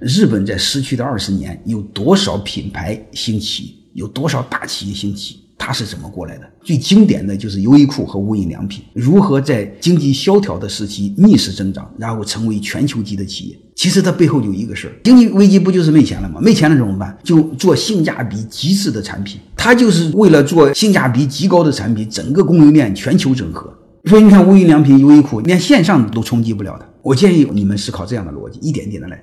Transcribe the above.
日本在失去的二十年，有多少品牌兴起，有多少大企业兴起？它是怎么过来的？最经典的就是优衣库和无印良品如何在经济萧条的时期逆势增长，然后成为全球级的企业。其实它背后有一个事儿，经济危机不就是没钱了吗？没钱了怎么办？就做性价比极致的产品。它就是为了做性价比极高的产品，整个供应链全球整合。所以你看，无印良品、优衣库连线上都冲击不了的。我建议你们思考这样的逻辑，一点点的来。